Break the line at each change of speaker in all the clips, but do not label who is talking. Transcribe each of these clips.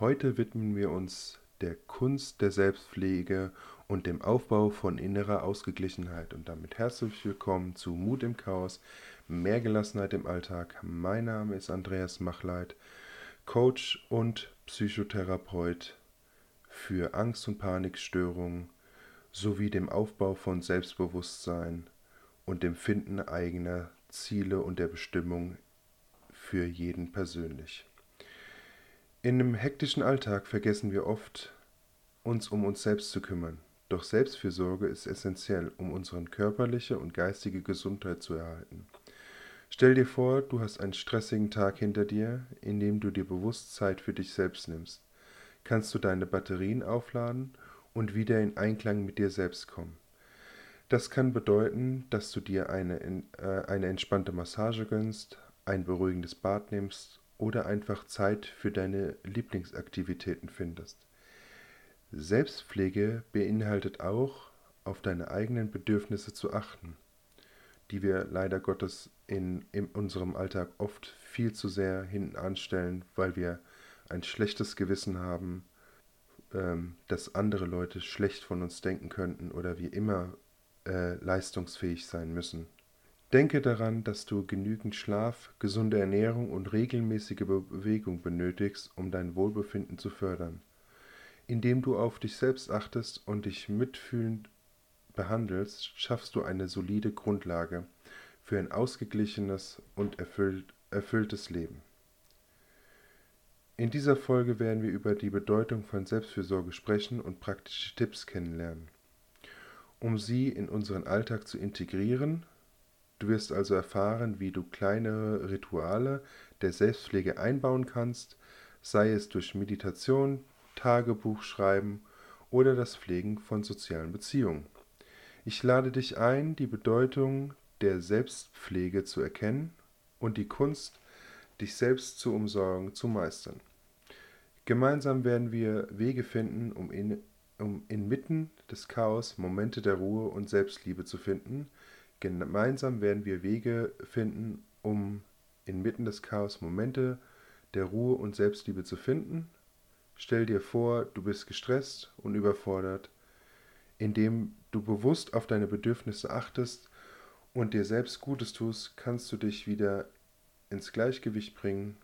Heute widmen wir uns der Kunst der Selbstpflege und dem Aufbau von innerer Ausgeglichenheit. Und damit herzlich willkommen zu Mut im Chaos, mehr Gelassenheit im Alltag. Mein Name ist Andreas Machleit, Coach und Psychotherapeut für Angst- und Panikstörungen sowie dem Aufbau von Selbstbewusstsein und dem Finden eigener Ziele und der Bestimmung für jeden persönlich. In einem hektischen Alltag vergessen wir oft, uns um uns selbst zu kümmern. Doch Selbstfürsorge ist essentiell, um unsere körperliche und geistige Gesundheit zu erhalten. Stell dir vor, du hast einen stressigen Tag hinter dir, in dem du dir bewusst Zeit für dich selbst nimmst. Kannst du deine Batterien aufladen und wieder in Einklang mit dir selbst kommen. Das kann bedeuten, dass du dir eine, äh, eine entspannte Massage gönnst, ein beruhigendes Bad nimmst oder einfach Zeit für deine Lieblingsaktivitäten findest. Selbstpflege beinhaltet auch, auf deine eigenen Bedürfnisse zu achten, die wir leider Gottes in, in unserem Alltag oft viel zu sehr hinten anstellen, weil wir ein schlechtes Gewissen haben, ähm, dass andere Leute schlecht von uns denken könnten oder wir immer äh, leistungsfähig sein müssen. Denke daran, dass du genügend Schlaf, gesunde Ernährung und regelmäßige Bewegung benötigst, um dein Wohlbefinden zu fördern. Indem du auf dich selbst achtest und dich mitfühlend behandelst, schaffst du eine solide Grundlage für ein ausgeglichenes und erfüllt, erfülltes Leben. In dieser Folge werden wir über die Bedeutung von Selbstfürsorge sprechen und praktische Tipps kennenlernen. Um sie in unseren Alltag zu integrieren, Du wirst also erfahren, wie du kleine Rituale der Selbstpflege einbauen kannst, sei es durch Meditation, Tagebuchschreiben oder das Pflegen von sozialen Beziehungen. Ich lade dich ein, die Bedeutung der Selbstpflege zu erkennen und die Kunst, dich selbst zu umsorgen, zu meistern. Gemeinsam werden wir Wege finden, um, in, um inmitten des Chaos Momente der Ruhe und Selbstliebe zu finden, Gemeinsam werden wir Wege finden, um inmitten des Chaos Momente der Ruhe und Selbstliebe zu finden. Stell dir vor, du bist gestresst und überfordert, indem du bewusst auf deine Bedürfnisse achtest und dir selbst Gutes tust, kannst du dich wieder ins Gleichgewicht bringen.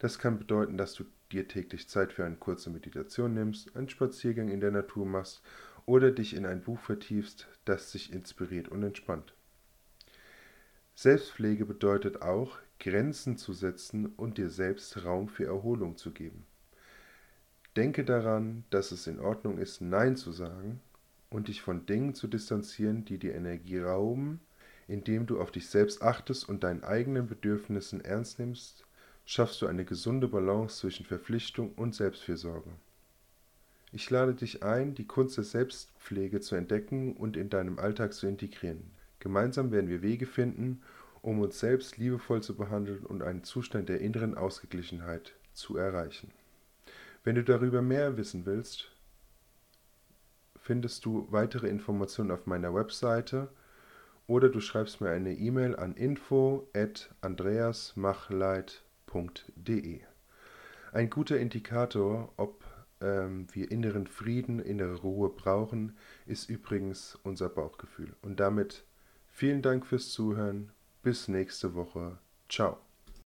Das kann bedeuten, dass du dir täglich Zeit für eine kurze Meditation nimmst, einen Spaziergang in der Natur machst oder dich in ein Buch vertiefst, das dich inspiriert und entspannt. Selbstpflege bedeutet auch, Grenzen zu setzen und dir selbst Raum für Erholung zu geben. Denke daran, dass es in Ordnung ist, Nein zu sagen und dich von Dingen zu distanzieren, die dir Energie rauben, indem du auf dich selbst achtest und deinen eigenen Bedürfnissen ernst nimmst, schaffst du eine gesunde Balance zwischen Verpflichtung und Selbstfürsorge. Ich lade dich ein, die Kunst der Selbstpflege zu entdecken und in deinem Alltag zu integrieren. Gemeinsam werden wir Wege finden, um uns selbst liebevoll zu behandeln und einen Zustand der inneren Ausgeglichenheit zu erreichen. Wenn du darüber mehr wissen willst, findest du weitere Informationen auf meiner Webseite oder du schreibst mir eine E-Mail an info@andreasmachleit.de. Ein guter Indikator, ob ähm, wir inneren Frieden, innere Ruhe brauchen, ist übrigens unser Bauchgefühl. Und damit vielen Dank fürs Zuhören. Bis nächste Woche. Ciao.